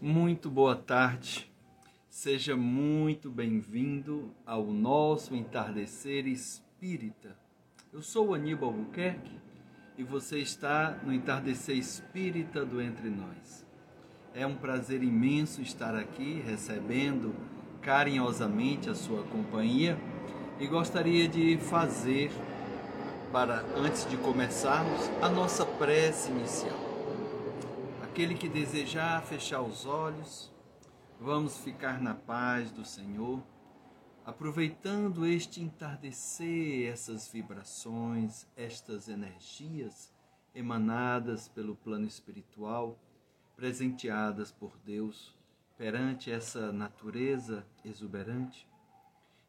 Muito boa tarde, seja muito bem-vindo ao nosso entardecer espírita. Eu sou Aníbal Albuquerque e você está no entardecer espírita do Entre Nós. É um prazer imenso estar aqui recebendo carinhosamente a sua companhia e gostaria de fazer, para antes de começarmos, a nossa prece inicial. Aquele que desejar fechar os olhos, vamos ficar na paz do Senhor, aproveitando este entardecer, essas vibrações, estas energias emanadas pelo plano espiritual, presenteadas por Deus perante essa natureza exuberante,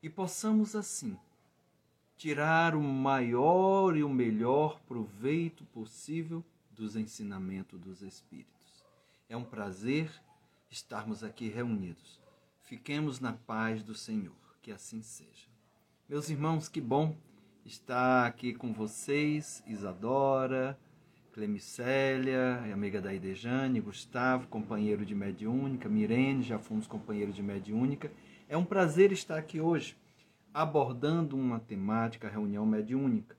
e possamos assim tirar o maior e o melhor proveito possível dos ensinamentos dos Espíritos. É um prazer estarmos aqui reunidos. Fiquemos na paz do Senhor, que assim seja. Meus irmãos, que bom estar aqui com vocês, Isadora, Clemicélia, amiga da Idejane, Gustavo, companheiro de Mediúnica, Mirene, já fomos companheiros de Mediúnica. É um prazer estar aqui hoje, abordando uma temática, reunião mediúnica,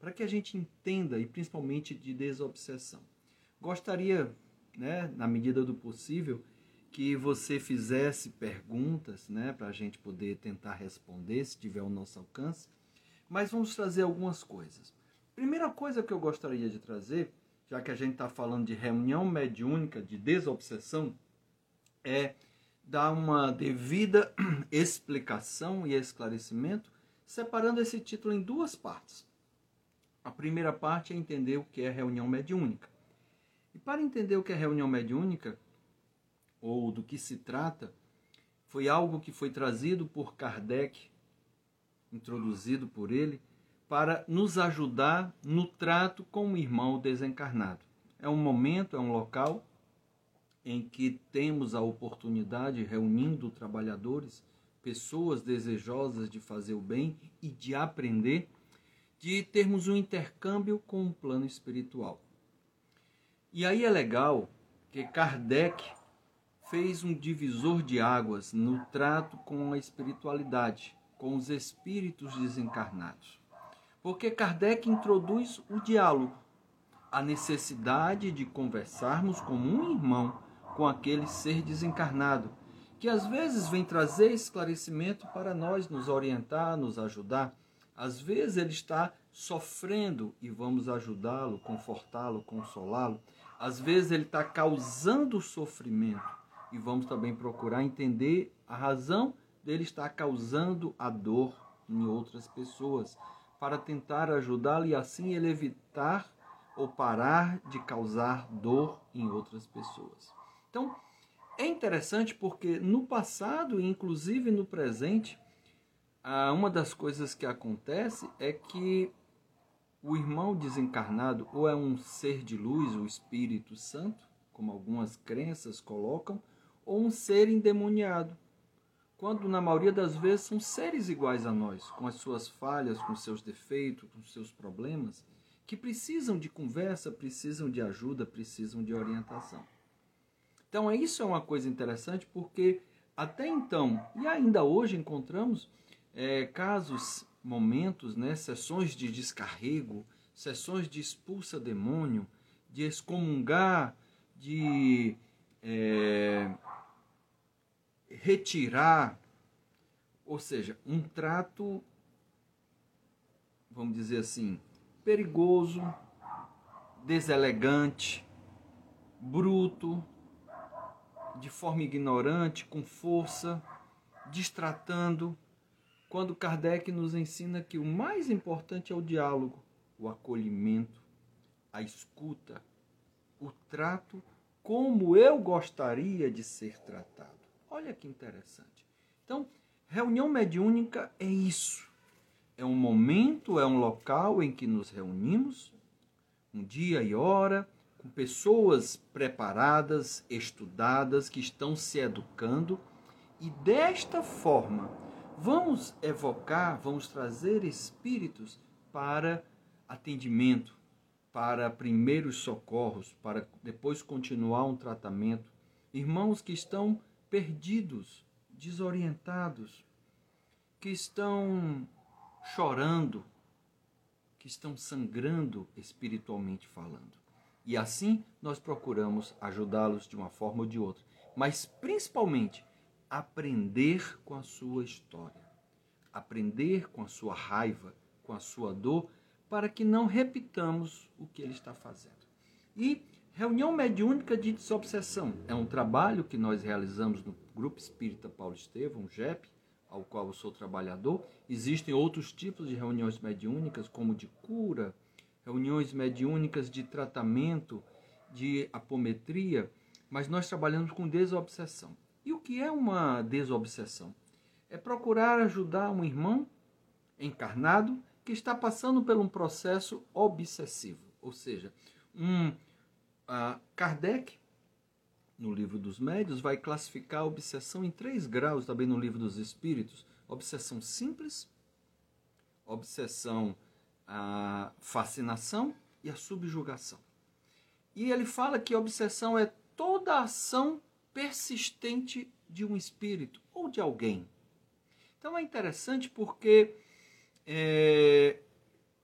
para que a gente entenda e principalmente de desobsessão. Gostaria né, na medida do possível, que você fizesse perguntas, né, para a gente poder tentar responder, se tiver o nosso alcance. Mas vamos trazer algumas coisas. Primeira coisa que eu gostaria de trazer, já que a gente está falando de reunião mediúnica, de desobsessão, é dar uma devida explicação e esclarecimento, separando esse título em duas partes. A primeira parte é entender o que é reunião mediúnica. E para entender o que é reunião mediúnica, ou do que se trata, foi algo que foi trazido por Kardec, introduzido por ele, para nos ajudar no trato com o irmão desencarnado. É um momento, é um local em que temos a oportunidade, reunindo trabalhadores, pessoas desejosas de fazer o bem e de aprender, de termos um intercâmbio com o plano espiritual. E aí é legal que Kardec fez um divisor de águas no trato com a espiritualidade, com os espíritos desencarnados. Porque Kardec introduz o diálogo, a necessidade de conversarmos como um irmão com aquele ser desencarnado, que às vezes vem trazer esclarecimento para nós, nos orientar, nos ajudar. Às vezes ele está sofrendo e vamos ajudá-lo, confortá-lo, consolá-lo. Às vezes ele está causando sofrimento e vamos também procurar entender a razão dele estar causando a dor em outras pessoas, para tentar ajudá-lo e assim ele evitar ou parar de causar dor em outras pessoas. Então, é interessante porque no passado e inclusive no presente, uma das coisas que acontece é que o irmão desencarnado ou é um ser de luz, o Espírito Santo, como algumas crenças colocam, ou um ser endemoniado, quando na maioria das vezes são seres iguais a nós, com as suas falhas, com seus defeitos, com seus problemas, que precisam de conversa, precisam de ajuda, precisam de orientação. Então, isso é uma coisa interessante porque até então, e ainda hoje encontramos é, casos momentos, né, sessões de descarrego, sessões de expulsa demônio, de excomungar, de é, retirar, ou seja, um trato, vamos dizer assim, perigoso, deselegante, bruto, de forma ignorante, com força, distratando quando Kardec nos ensina que o mais importante é o diálogo, o acolhimento, a escuta, o trato como eu gostaria de ser tratado. Olha que interessante. Então, reunião mediúnica é isso. É um momento, é um local em que nos reunimos, um dia e hora, com pessoas preparadas, estudadas, que estão se educando, e desta forma Vamos evocar, vamos trazer espíritos para atendimento, para primeiros socorros, para depois continuar um tratamento, irmãos que estão perdidos, desorientados, que estão chorando, que estão sangrando espiritualmente falando. E assim nós procuramos ajudá-los de uma forma ou de outra, mas principalmente aprender com a sua história, aprender com a sua raiva, com a sua dor, para que não repitamos o que ele está fazendo. E reunião mediúnica de desobsessão é um trabalho que nós realizamos no Grupo Espírita Paulo Estevão, GEP, ao qual eu sou trabalhador. Existem outros tipos de reuniões mediúnicas, como de cura, reuniões mediúnicas de tratamento, de apometria, mas nós trabalhamos com desobsessão. E o que é uma desobsessão? É procurar ajudar um irmão encarnado que está passando por um processo obsessivo, ou seja, um uh, Kardec no livro dos médios vai classificar a obsessão em três graus, também no livro dos espíritos: obsessão simples, obsessão a fascinação e a subjugação. E ele fala que obsessão é toda ação persistente de um espírito ou de alguém. Então é interessante porque é,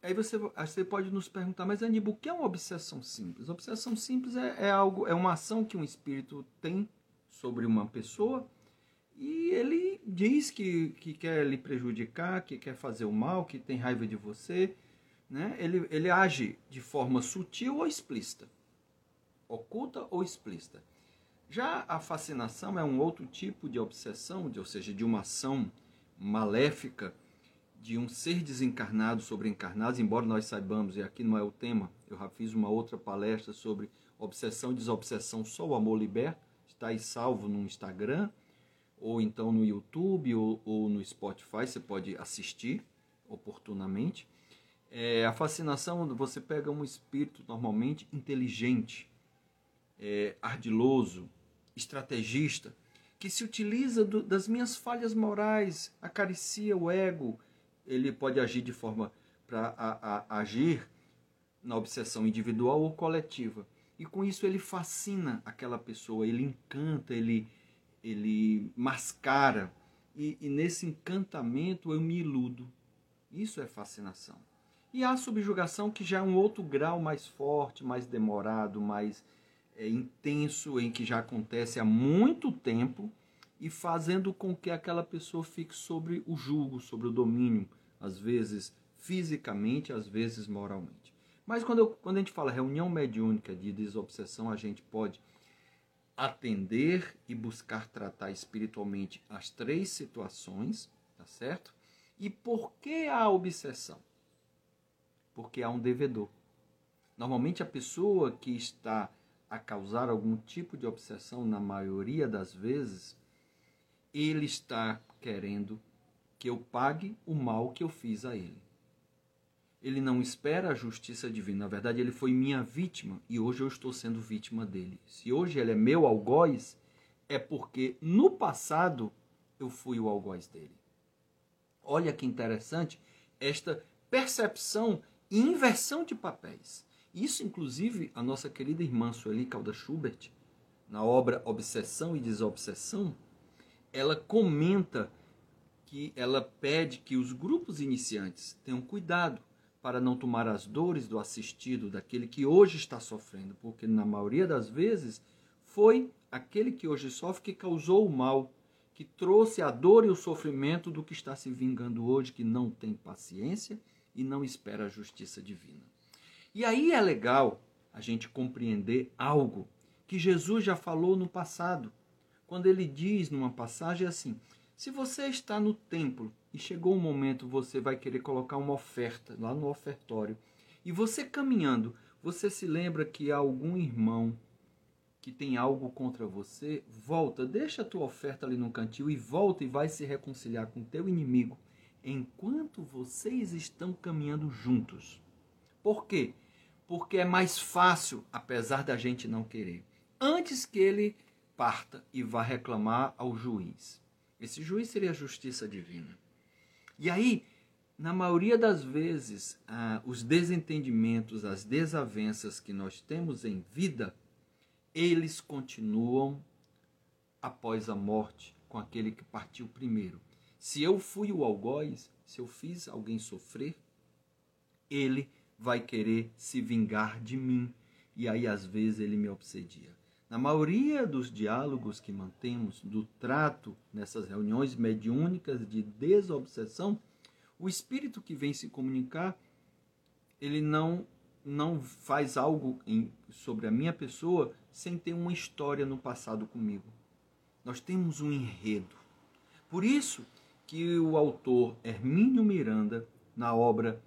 aí você, você pode nos perguntar, mas Aníbal, o que é uma obsessão simples? obsessão simples é, é, algo, é uma ação que um espírito tem sobre uma pessoa e ele diz que, que quer lhe prejudicar, que quer fazer o mal, que tem raiva de você. Né? Ele, ele age de forma sutil ou explícita, oculta ou explícita. Já a fascinação é um outro tipo de obsessão, ou seja, de uma ação maléfica de um ser desencarnado sobre encarnados, embora nós saibamos, e aqui não é o tema, eu já fiz uma outra palestra sobre obsessão e desobsessão, só o amor liberta, está aí salvo no Instagram, ou então no YouTube, ou, ou no Spotify, você pode assistir oportunamente. É, a fascinação, você pega um espírito normalmente inteligente, é, ardiloso, estrategista, que se utiliza do, das minhas falhas morais, acaricia o ego, ele pode agir de forma para agir na obsessão individual ou coletiva. E com isso ele fascina aquela pessoa, ele encanta, ele, ele mascara. E, e nesse encantamento eu me iludo. Isso é fascinação. E há a subjugação que já é um outro grau mais forte, mais demorado, mais é, intenso, em que já acontece há muito tempo e fazendo com que aquela pessoa fique sobre o jugo, sobre o domínio, às vezes fisicamente, às vezes moralmente. Mas quando, eu, quando a gente fala reunião mediúnica de desobsessão, a gente pode atender e buscar tratar espiritualmente as três situações, tá certo? E por que a obsessão? Porque há um devedor. Normalmente a pessoa que está a causar algum tipo de obsessão, na maioria das vezes, ele está querendo que eu pague o mal que eu fiz a ele. Ele não espera a justiça divina. Na verdade, ele foi minha vítima e hoje eu estou sendo vítima dele. Se hoje ele é meu algoz, é porque no passado eu fui o algoz dele. Olha que interessante esta percepção e inversão de papéis. Isso, inclusive, a nossa querida irmã Sueli Calda Schubert, na obra Obsessão e Desobsessão, ela comenta que ela pede que os grupos iniciantes tenham cuidado para não tomar as dores do assistido, daquele que hoje está sofrendo, porque na maioria das vezes foi aquele que hoje sofre que causou o mal, que trouxe a dor e o sofrimento do que está se vingando hoje, que não tem paciência e não espera a justiça divina. E aí é legal a gente compreender algo que Jesus já falou no passado, quando ele diz numa passagem assim: se você está no templo e chegou o um momento você vai querer colocar uma oferta lá no ofertório, e você caminhando, você se lembra que há algum irmão que tem algo contra você, volta, deixa a tua oferta ali no cantil e volta e vai se reconciliar com teu inimigo enquanto vocês estão caminhando juntos. Por quê? Porque é mais fácil, apesar da gente não querer, antes que ele parta e vá reclamar ao juiz. Esse juiz seria a justiça divina. E aí, na maioria das vezes, ah, os desentendimentos, as desavenças que nós temos em vida, eles continuam após a morte com aquele que partiu primeiro. Se eu fui o algoz, se eu fiz alguém sofrer, ele vai querer se vingar de mim. E aí, às vezes, ele me obsedia. Na maioria dos diálogos que mantemos, do trato nessas reuniões mediúnicas de desobsessão, o espírito que vem se comunicar, ele não não faz algo em, sobre a minha pessoa sem ter uma história no passado comigo. Nós temos um enredo. Por isso que o autor Hermínio Miranda, na obra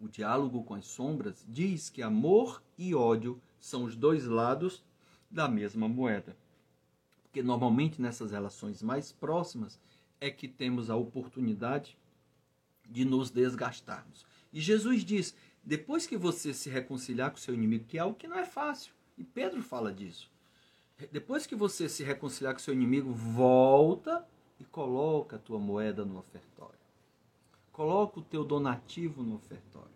O Diálogo com as Sombras, diz que amor e ódio são os dois lados da mesma moeda. Porque normalmente nessas relações mais próximas é que temos a oportunidade de nos desgastarmos. E Jesus diz: depois que você se reconciliar com seu inimigo, que é algo que não é fácil, e Pedro fala disso. Depois que você se reconciliar com seu inimigo, volta e coloca a tua moeda no ofertório. Coloca o teu donativo no ofertório.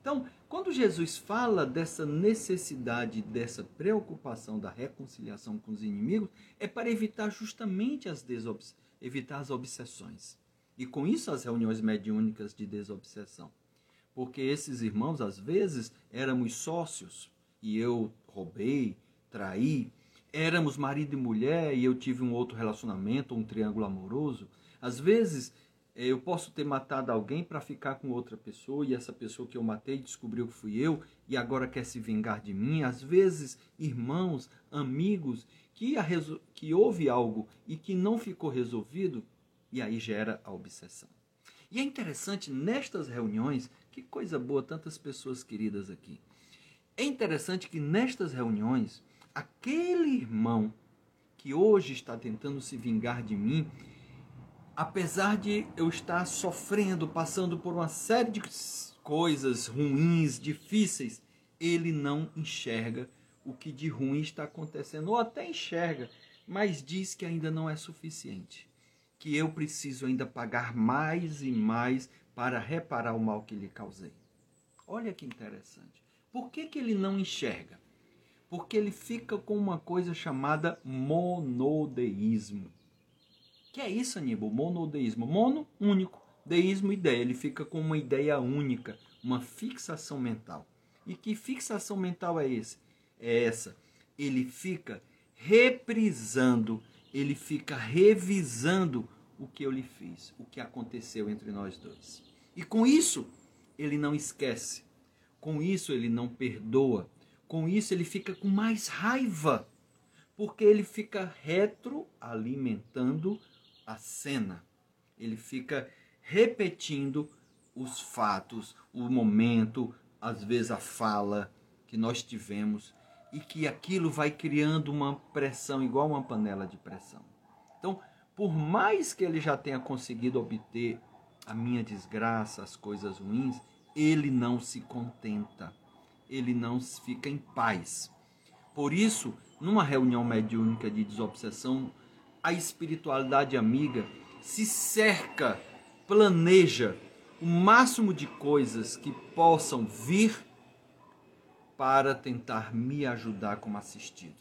Então, quando Jesus fala dessa necessidade, dessa preocupação da reconciliação com os inimigos, é para evitar justamente as desobs evitar as obsessões. E com isso as reuniões mediúnicas de desobsessão. Porque esses irmãos, às vezes, éramos sócios e eu roubei, traí, éramos marido e mulher e eu tive um outro relacionamento, um triângulo amoroso. Às vezes eu posso ter matado alguém para ficar com outra pessoa e essa pessoa que eu matei descobriu que fui eu e agora quer se vingar de mim. Às vezes, irmãos, amigos, que, a que houve algo e que não ficou resolvido e aí gera a obsessão. E é interessante nestas reuniões, que coisa boa, tantas pessoas queridas aqui. É interessante que nestas reuniões, aquele irmão que hoje está tentando se vingar de mim, apesar de eu estar sofrendo, passando por uma série de coisas ruins, difíceis, ele não enxerga o que de ruim está acontecendo, ou até enxerga, mas diz que ainda não é suficiente, que eu preciso ainda pagar mais e mais para reparar o mal que lhe causei. Olha que interessante. Por que, que ele não enxerga? Porque ele fica com uma coisa chamada monodeísmo. Que é isso, Aníbal? Monodeísmo. Mono, único. Deísmo, ideia. Ele fica com uma ideia única, uma fixação mental. E que fixação mental é esse? É essa. Ele fica reprisando, ele fica revisando o que eu lhe fiz, o que aconteceu entre nós dois. E com isso, ele não esquece. Com isso, ele não perdoa. Com isso, ele fica com mais raiva, porque ele fica retroalimentando a cena. Ele fica repetindo os fatos, o momento, às vezes a fala que nós tivemos e que aquilo vai criando uma pressão igual uma panela de pressão. Então, por mais que ele já tenha conseguido obter a minha desgraça, as coisas ruins, ele não se contenta. Ele não fica em paz. Por isso, numa reunião mediúnica de desobsessão, a espiritualidade amiga se cerca, planeja o máximo de coisas que possam vir para tentar me ajudar como assistido.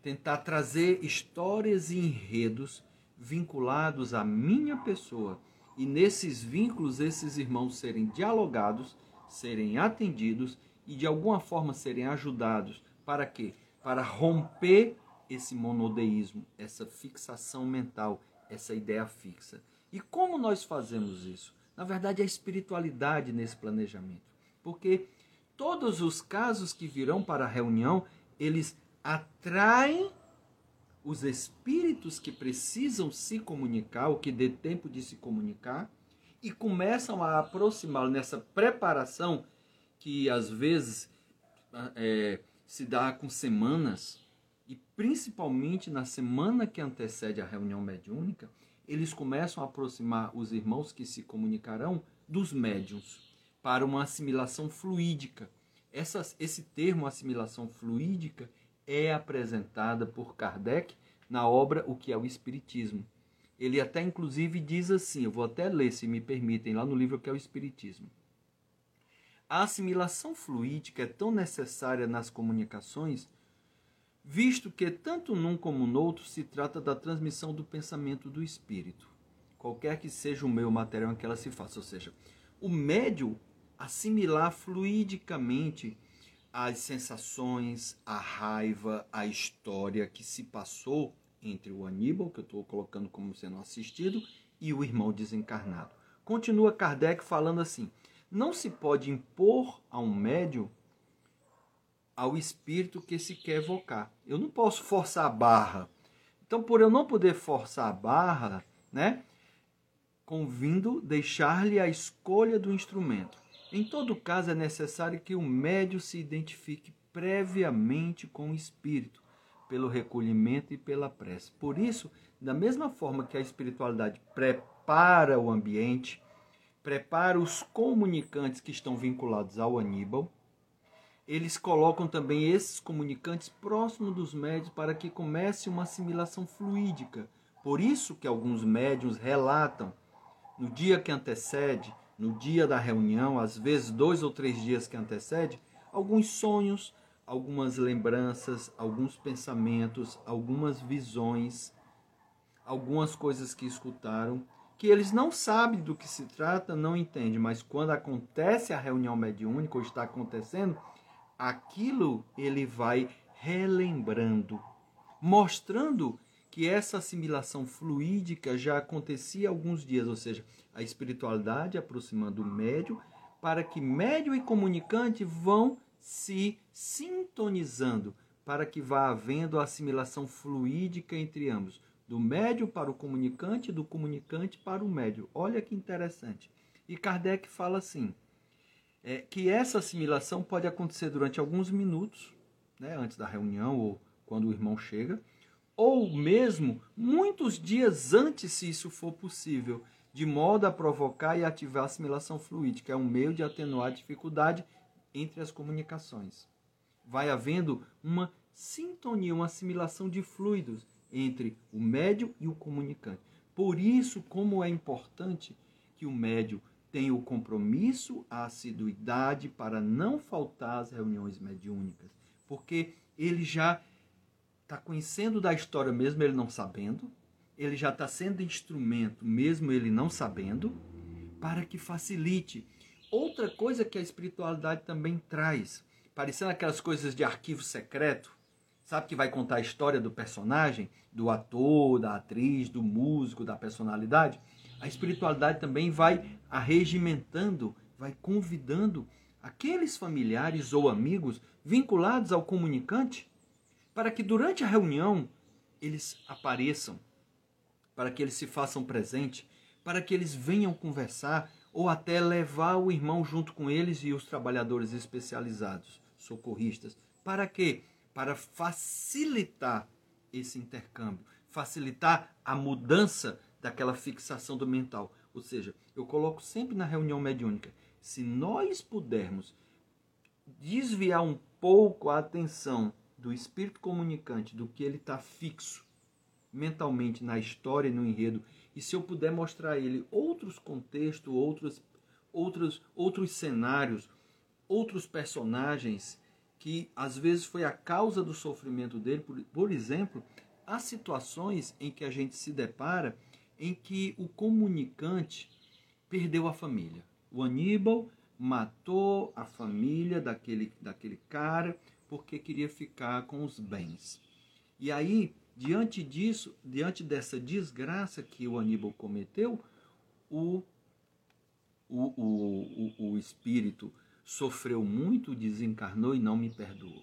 Tentar trazer histórias e enredos vinculados à minha pessoa e nesses vínculos esses irmãos serem dialogados, serem atendidos e de alguma forma serem ajudados para quê? Para romper esse monodeísmo, essa fixação mental, essa ideia fixa. E como nós fazemos isso? Na verdade, a espiritualidade nesse planejamento. Porque todos os casos que virão para a reunião, eles atraem os espíritos que precisam se comunicar, o que dê tempo de se comunicar, e começam a aproximá-lo nessa preparação que às vezes é, se dá com semanas e principalmente na semana que antecede a reunião mediúnica, eles começam a aproximar os irmãos que se comunicarão dos médiums para uma assimilação fluídica. Essa, esse termo assimilação fluídica é apresentada por Kardec na obra O que é o Espiritismo. Ele até inclusive diz assim, eu vou até ler, se me permitem, lá no livro O que é o Espiritismo. A assimilação fluídica é tão necessária nas comunicações visto que tanto num como no outro se trata da transmissão do pensamento do espírito, qualquer que seja o meio material em que ela se faça, ou seja, o médio assimilar fluidicamente as sensações, a raiva, a história que se passou entre o Aníbal, que eu estou colocando como sendo assistido, e o irmão desencarnado. Continua Kardec falando assim: não se pode impor a um médium ao espírito que se quer evocar. Eu não posso forçar a barra. Então, por eu não poder forçar a barra, né, convindo deixar-lhe a escolha do instrumento. Em todo caso, é necessário que o médium se identifique previamente com o espírito, pelo recolhimento e pela prece. Por isso, da mesma forma que a espiritualidade prepara o ambiente, prepara os comunicantes que estão vinculados ao Aníbal, eles colocam também esses comunicantes próximos dos médios para que comece uma assimilação fluídica. Por isso que alguns médiums relatam no dia que antecede, no dia da reunião, às vezes dois ou três dias que antecede, alguns sonhos, algumas lembranças, alguns pensamentos, algumas visões, algumas coisas que escutaram, que eles não sabem do que se trata, não entendem, mas quando acontece a reunião mediúnica ou está acontecendo, aquilo ele vai relembrando, mostrando que essa assimilação fluídica já acontecia há alguns dias, ou seja, a espiritualidade aproximando o médio, para que médio e comunicante vão se sintonizando, para que vá havendo a assimilação fluídica entre ambos, do médio para o comunicante, do comunicante para o médio. Olha que interessante. E Kardec fala assim: é, que essa assimilação pode acontecer durante alguns minutos, né, antes da reunião ou quando o irmão chega, ou mesmo muitos dias antes, se isso for possível, de modo a provocar e ativar a assimilação fluídica. É um meio de atenuar a dificuldade entre as comunicações. Vai havendo uma sintonia, uma assimilação de fluidos entre o médio e o comunicante. Por isso, como é importante que o médio tem o compromisso, a assiduidade para não faltar às reuniões mediúnicas, porque ele já está conhecendo da história mesmo ele não sabendo, ele já está sendo instrumento mesmo ele não sabendo, para que facilite. Outra coisa que a espiritualidade também traz, parecendo aquelas coisas de arquivo secreto, sabe que vai contar a história do personagem, do ator, da atriz, do músico, da personalidade? A espiritualidade também vai arregimentando, vai convidando aqueles familiares ou amigos vinculados ao comunicante para que durante a reunião eles apareçam, para que eles se façam presente, para que eles venham conversar ou até levar o irmão junto com eles e os trabalhadores especializados, socorristas. Para quê? Para facilitar esse intercâmbio, facilitar a mudança daquela fixação do mental. Ou seja, eu coloco sempre na reunião mediúnica, se nós pudermos desviar um pouco a atenção do espírito comunicante do que ele está fixo mentalmente na história e no enredo, e se eu puder mostrar a ele outros contextos, outros, outros, outros cenários, outros personagens que às vezes foi a causa do sofrimento dele, por, por exemplo, há situações em que a gente se depara em que o comunicante perdeu a família. O Aníbal matou a família daquele, daquele cara porque queria ficar com os bens. E aí, diante disso, diante dessa desgraça que o Aníbal cometeu, o, o, o, o, o espírito sofreu muito, desencarnou e não me perdoou.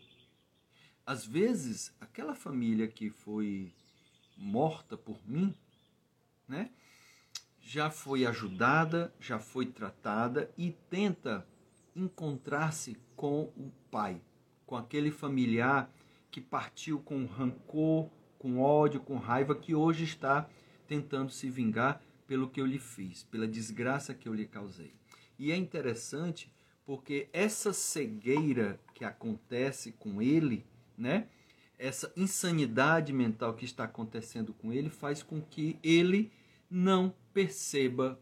Às vezes, aquela família que foi morta por mim, né? Já foi ajudada, já foi tratada e tenta encontrar-se com o pai, com aquele familiar que partiu com rancor, com ódio, com raiva, que hoje está tentando se vingar pelo que eu lhe fiz, pela desgraça que eu lhe causei. E é interessante porque essa cegueira que acontece com ele, né? Essa insanidade mental que está acontecendo com ele faz com que ele não perceba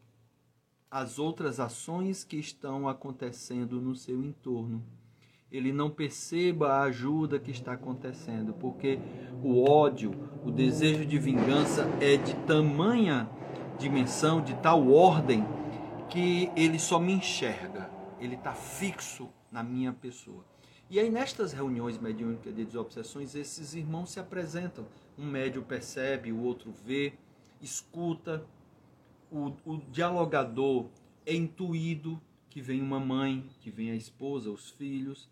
as outras ações que estão acontecendo no seu entorno. ele não perceba a ajuda que está acontecendo, porque o ódio, o desejo de vingança é de tamanha dimensão, de tal ordem, que ele só me enxerga, ele está fixo na minha pessoa. E aí, nestas reuniões mediúnicas de desobsessões, esses irmãos se apresentam. Um médio percebe, o outro vê, escuta, o, o dialogador é intuído que vem uma mãe, que vem a esposa, os filhos,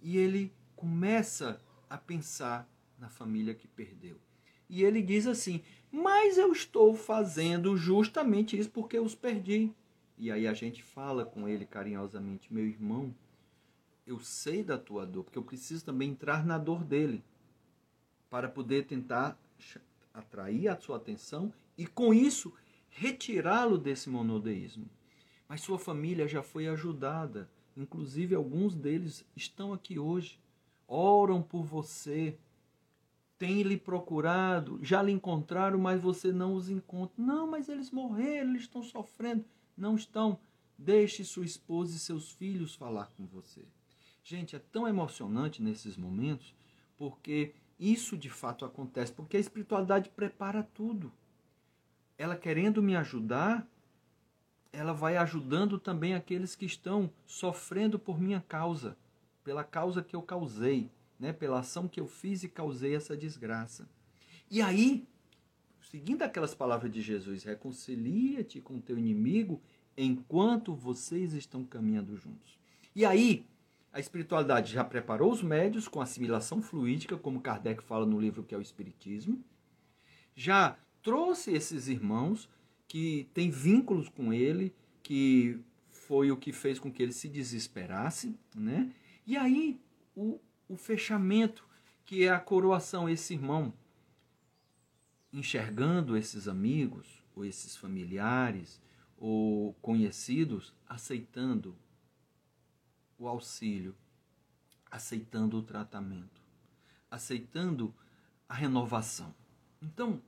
e ele começa a pensar na família que perdeu. E ele diz assim: Mas eu estou fazendo justamente isso porque eu os perdi. E aí a gente fala com ele carinhosamente: Meu irmão, eu sei da tua dor, porque eu preciso também entrar na dor dele, para poder tentar atrair a sua atenção e com isso retirá-lo desse monodeísmo. Mas sua família já foi ajudada, inclusive alguns deles estão aqui hoje, oram por você, têm lhe procurado, já lhe encontraram, mas você não os encontra. Não, mas eles morreram, eles estão sofrendo. Não estão. Deixe sua esposa e seus filhos falar com você. Gente, é tão emocionante nesses momentos, porque isso de fato acontece, porque a espiritualidade prepara tudo. Ela querendo me ajudar, ela vai ajudando também aqueles que estão sofrendo por minha causa, pela causa que eu causei, né? pela ação que eu fiz e causei essa desgraça. E aí, seguindo aquelas palavras de Jesus, reconcilia-te com teu inimigo enquanto vocês estão caminhando juntos. E aí, a espiritualidade já preparou os médios com assimilação fluídica, como Kardec fala no livro que é o Espiritismo, já trouxe esses irmãos que têm vínculos com ele, que foi o que fez com que ele se desesperasse, né? E aí o, o fechamento, que é a coroação, esse irmão enxergando esses amigos, ou esses familiares, ou conhecidos, aceitando o auxílio, aceitando o tratamento, aceitando a renovação. Então,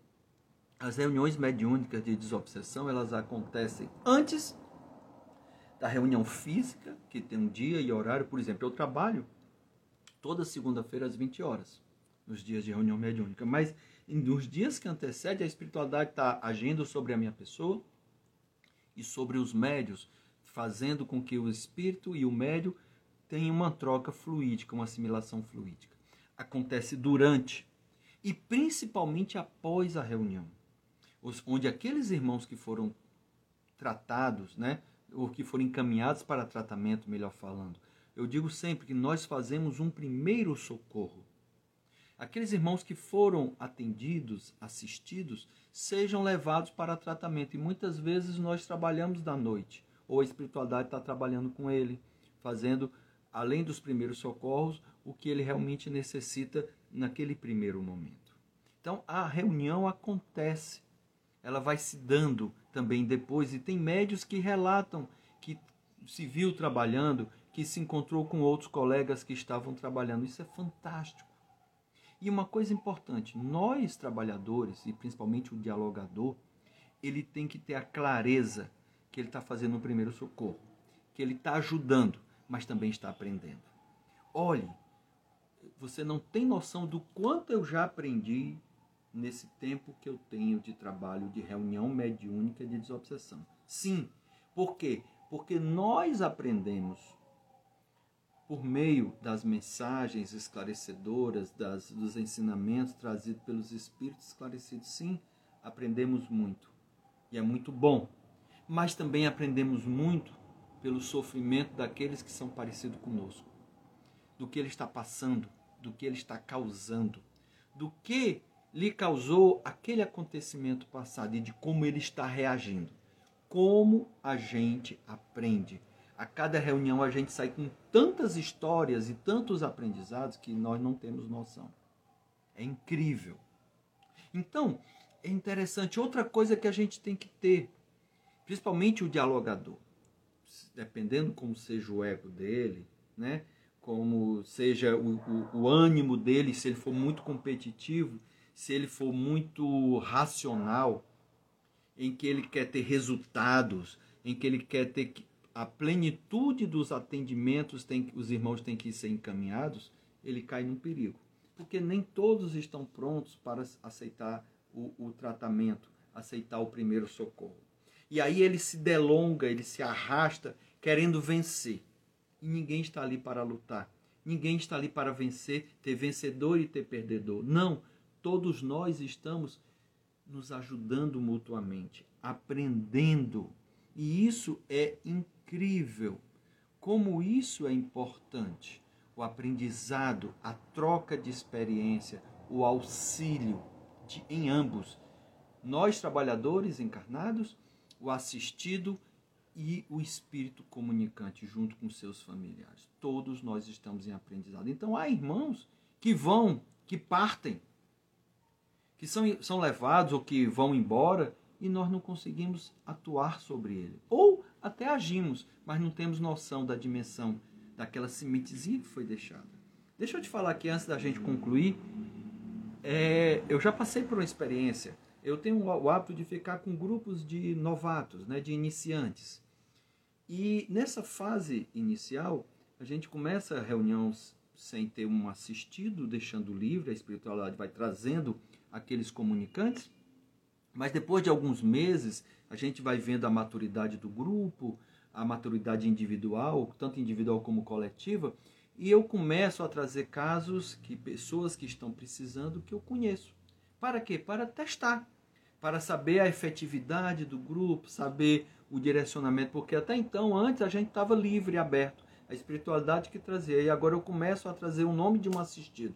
as reuniões mediúnicas de desobsessão, elas acontecem antes da reunião física, que tem um dia e horário, por exemplo, eu trabalho toda segunda-feira às 20 horas, nos dias de reunião mediúnica, mas nos dias que antecedem, a espiritualidade está agindo sobre a minha pessoa e sobre os médios, fazendo com que o espírito e o médio tenham uma troca fluídica, uma assimilação fluídica. Acontece durante e principalmente após a reunião, onde aqueles irmãos que foram tratados, né, ou que foram encaminhados para tratamento, melhor falando, eu digo sempre que nós fazemos um primeiro socorro. Aqueles irmãos que foram atendidos, assistidos, sejam levados para tratamento. E muitas vezes nós trabalhamos da noite ou a espiritualidade está trabalhando com ele, fazendo, além dos primeiros socorros, o que ele realmente necessita naquele primeiro momento. Então, a reunião acontece, ela vai se dando também depois, e tem médios que relatam que se viu trabalhando, que se encontrou com outros colegas que estavam trabalhando. Isso é fantástico. E uma coisa importante, nós trabalhadores, e principalmente o dialogador, ele tem que ter a clareza que ele está fazendo um primeiro socorro, que ele está ajudando, mas também está aprendendo. Olhe, você não tem noção do quanto eu já aprendi nesse tempo que eu tenho de trabalho de reunião mediúnica de desobsessão. Sim, por quê? Porque nós aprendemos por meio das mensagens esclarecedoras, das, dos ensinamentos trazidos pelos espíritos esclarecidos. Sim, aprendemos muito. E é muito bom mas também aprendemos muito pelo sofrimento daqueles que são parecidos conosco, do que ele está passando, do que ele está causando, do que lhe causou aquele acontecimento passado e de como ele está reagindo. Como a gente aprende. A cada reunião a gente sai com tantas histórias e tantos aprendizados que nós não temos noção. É incrível. Então, é interessante. Outra coisa que a gente tem que ter principalmente o dialogador, dependendo como seja o ego dele, né? como seja o, o, o ânimo dele, se ele for muito competitivo, se ele for muito racional, em que ele quer ter resultados, em que ele quer ter a plenitude dos atendimentos tem os irmãos têm que ser encaminhados, ele cai num perigo. Porque nem todos estão prontos para aceitar o, o tratamento, aceitar o primeiro socorro. E aí ele se delonga, ele se arrasta, querendo vencer. E ninguém está ali para lutar. Ninguém está ali para vencer, ter vencedor e ter perdedor. Não, todos nós estamos nos ajudando mutuamente, aprendendo. E isso é incrível. Como isso é importante. O aprendizado, a troca de experiência, o auxílio de, em ambos. Nós, trabalhadores encarnados, o assistido e o espírito comunicante junto com seus familiares. Todos nós estamos em aprendizado. Então há irmãos que vão, que partem, que são, são levados ou que vão embora e nós não conseguimos atuar sobre ele. Ou até agimos, mas não temos noção da dimensão daquela sementezinha que foi deixada. Deixa eu te falar aqui antes da gente concluir. É, eu já passei por uma experiência eu tenho o hábito de ficar com grupos de novatos, né, de iniciantes. E nessa fase inicial, a gente começa a reunião sem ter um assistido, deixando livre, a espiritualidade vai trazendo aqueles comunicantes. Mas depois de alguns meses, a gente vai vendo a maturidade do grupo, a maturidade individual, tanto individual como coletiva, e eu começo a trazer casos que pessoas que estão precisando que eu conheço. Para quê? Para testar para saber a efetividade do grupo, saber o direcionamento, porque até então, antes, a gente estava livre, aberto, a espiritualidade que trazia, e agora eu começo a trazer o nome de um assistido.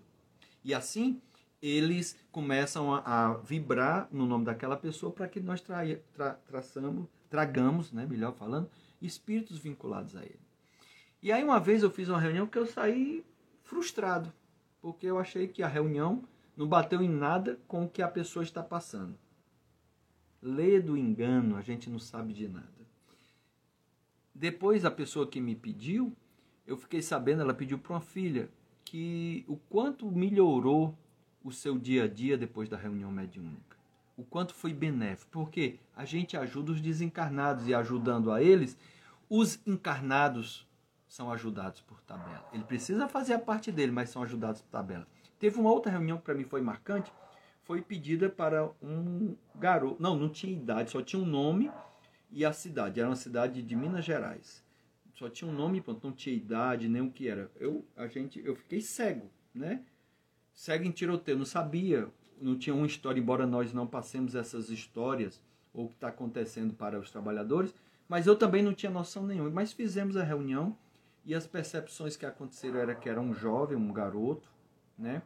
E assim, eles começam a, a vibrar no nome daquela pessoa para que nós tra, tra, traçamos, tragamos, né, melhor falando, espíritos vinculados a ele. E aí uma vez eu fiz uma reunião que eu saí frustrado, porque eu achei que a reunião não bateu em nada com o que a pessoa está passando lê do engano, a gente não sabe de nada. Depois a pessoa que me pediu, eu fiquei sabendo, ela pediu para uma filha que o quanto melhorou o seu dia a dia depois da reunião mediúnica. O quanto foi benéfico, porque a gente ajuda os desencarnados e ajudando a eles, os encarnados são ajudados por tabela. Ele precisa fazer a parte dele, mas são ajudados por tabela. Teve uma outra reunião que para mim foi marcante, foi pedida para um garoto. Não, não tinha idade, só tinha um nome e a cidade. Era uma cidade de Minas Gerais. Só tinha um nome, não tinha idade, nem o que era. Eu, a gente, eu fiquei cego, né? Cego em tiroteio, não sabia, não tinha uma história, embora nós não passemos essas histórias ou o que está acontecendo para os trabalhadores, mas eu também não tinha noção nenhuma. Mas fizemos a reunião e as percepções que aconteceram era que era um jovem, um garoto, né?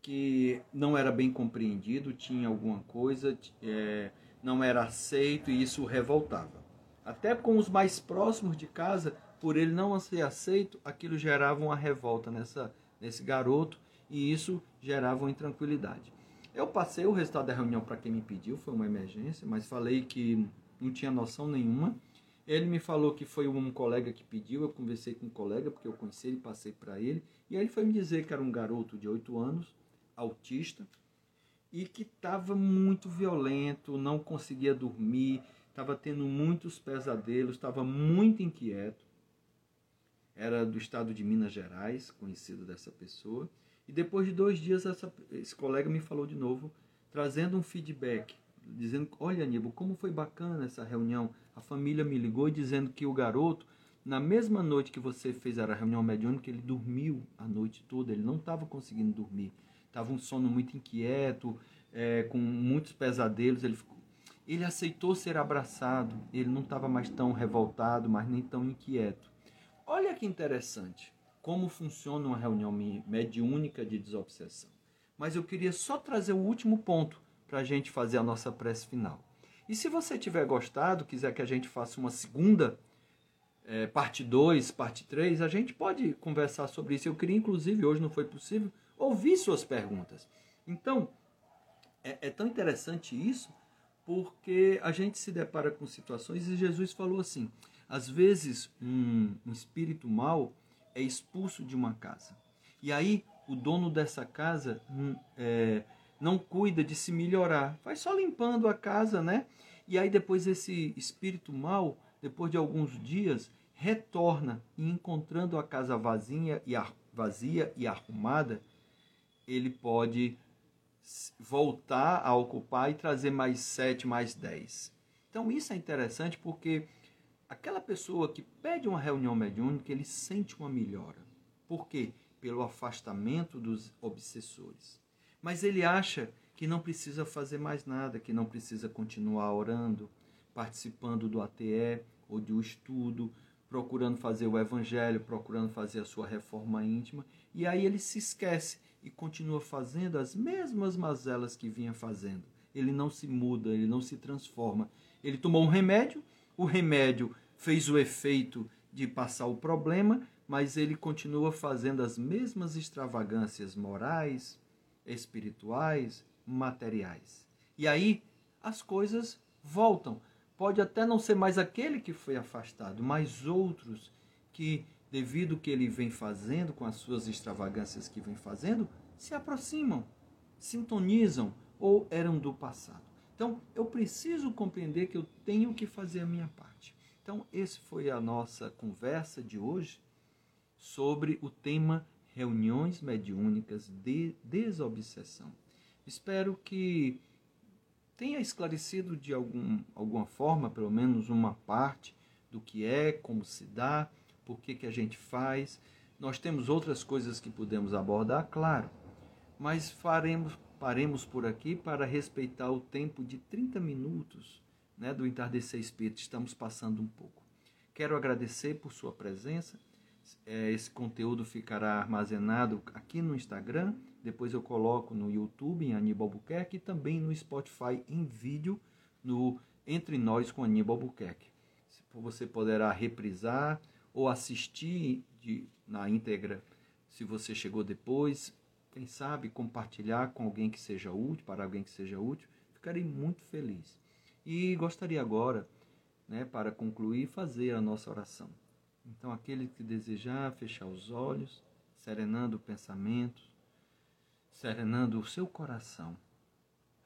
que não era bem compreendido, tinha alguma coisa, é, não era aceito e isso revoltava. Até com os mais próximos de casa, por ele não ser aceito, aquilo gerava uma revolta nessa, nesse garoto e isso gerava uma intranquilidade. Eu passei o resultado da reunião para quem me pediu, foi uma emergência, mas falei que não tinha noção nenhuma. Ele me falou que foi um colega que pediu, eu conversei com um colega, porque eu conheci ele, passei para ele, e aí ele foi me dizer que era um garoto de 8 anos, autista e que estava muito violento, não conseguia dormir, estava tendo muitos pesadelos, estava muito inquieto. Era do estado de Minas Gerais, conhecido dessa pessoa. E depois de dois dias, essa, esse colega me falou de novo, trazendo um feedback, dizendo: Olha, Aníbal, como foi bacana essa reunião. A família me ligou dizendo que o garoto, na mesma noite que você fez a reunião mediúnica, ele dormiu a noite toda, ele não estava conseguindo dormir estava um sono muito inquieto, é, com muitos pesadelos. Ele, ficou, ele aceitou ser abraçado, ele não estava mais tão revoltado, mas nem tão inquieto. Olha que interessante como funciona uma reunião mediúnica de desobsessão. Mas eu queria só trazer o último ponto para a gente fazer a nossa prece final. E se você tiver gostado, quiser que a gente faça uma segunda é, parte 2, parte 3, a gente pode conversar sobre isso. Eu queria, inclusive, hoje não foi possível, ouvir suas perguntas. Então, é, é tão interessante isso porque a gente se depara com situações e Jesus falou assim: às vezes um, um espírito mau é expulso de uma casa. E aí o dono dessa casa hum, é, não cuida de se melhorar, vai só limpando a casa, né? E aí depois esse espírito mau, depois de alguns dias, retorna e encontrando a casa vazia e, vazia e arrumada, ele pode voltar a ocupar e trazer mais sete, mais dez. Então isso é interessante porque aquela pessoa que pede uma reunião mediúnica, ele sente uma melhora. Por quê? Pelo afastamento dos obsessores. Mas ele acha que não precisa fazer mais nada, que não precisa continuar orando, participando do ATE ou do estudo, procurando fazer o evangelho, procurando fazer a sua reforma íntima, e aí ele se esquece e continua fazendo as mesmas mazelas que vinha fazendo. Ele não se muda, ele não se transforma. Ele tomou um remédio, o remédio fez o efeito de passar o problema, mas ele continua fazendo as mesmas extravagâncias morais, espirituais, materiais. E aí as coisas voltam. Pode até não ser mais aquele que foi afastado, mas outros que devido que ele vem fazendo, com as suas extravagâncias que vem fazendo, se aproximam, sintonizam ou eram do passado. Então, eu preciso compreender que eu tenho que fazer a minha parte. Então, esse foi a nossa conversa de hoje sobre o tema reuniões mediúnicas de desobsessão. Espero que tenha esclarecido de algum, alguma forma, pelo menos uma parte do que é, como se dá por que, que a gente faz. Nós temos outras coisas que podemos abordar, claro, mas faremos, paremos por aqui para respeitar o tempo de 30 minutos né, do Entardecer Espírito. Estamos passando um pouco. Quero agradecer por sua presença. É, esse conteúdo ficará armazenado aqui no Instagram, depois eu coloco no YouTube em Aníbal Buquerque e também no Spotify em vídeo no Entre Nós com Aníbal Buquerque. Você poderá reprisar ou assistir de, na íntegra, se você chegou depois, quem sabe compartilhar com alguém que seja útil, para alguém que seja útil, ficarei muito feliz. E gostaria agora, né, para concluir, fazer a nossa oração. Então, aquele que desejar fechar os olhos, serenando o pensamento, serenando o seu coração,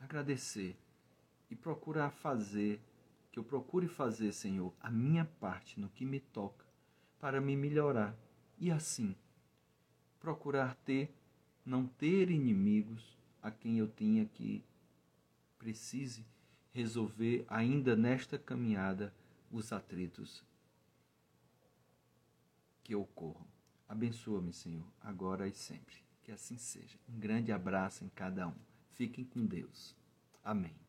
agradecer e procurar fazer, que eu procure fazer, Senhor, a minha parte no que me toca para me melhorar e assim procurar ter, não ter inimigos a quem eu tenha que precise resolver ainda nesta caminhada os atritos que ocorram. Abençoa-me, Senhor, agora e sempre. Que assim seja. Um grande abraço em cada um. Fiquem com Deus. Amém.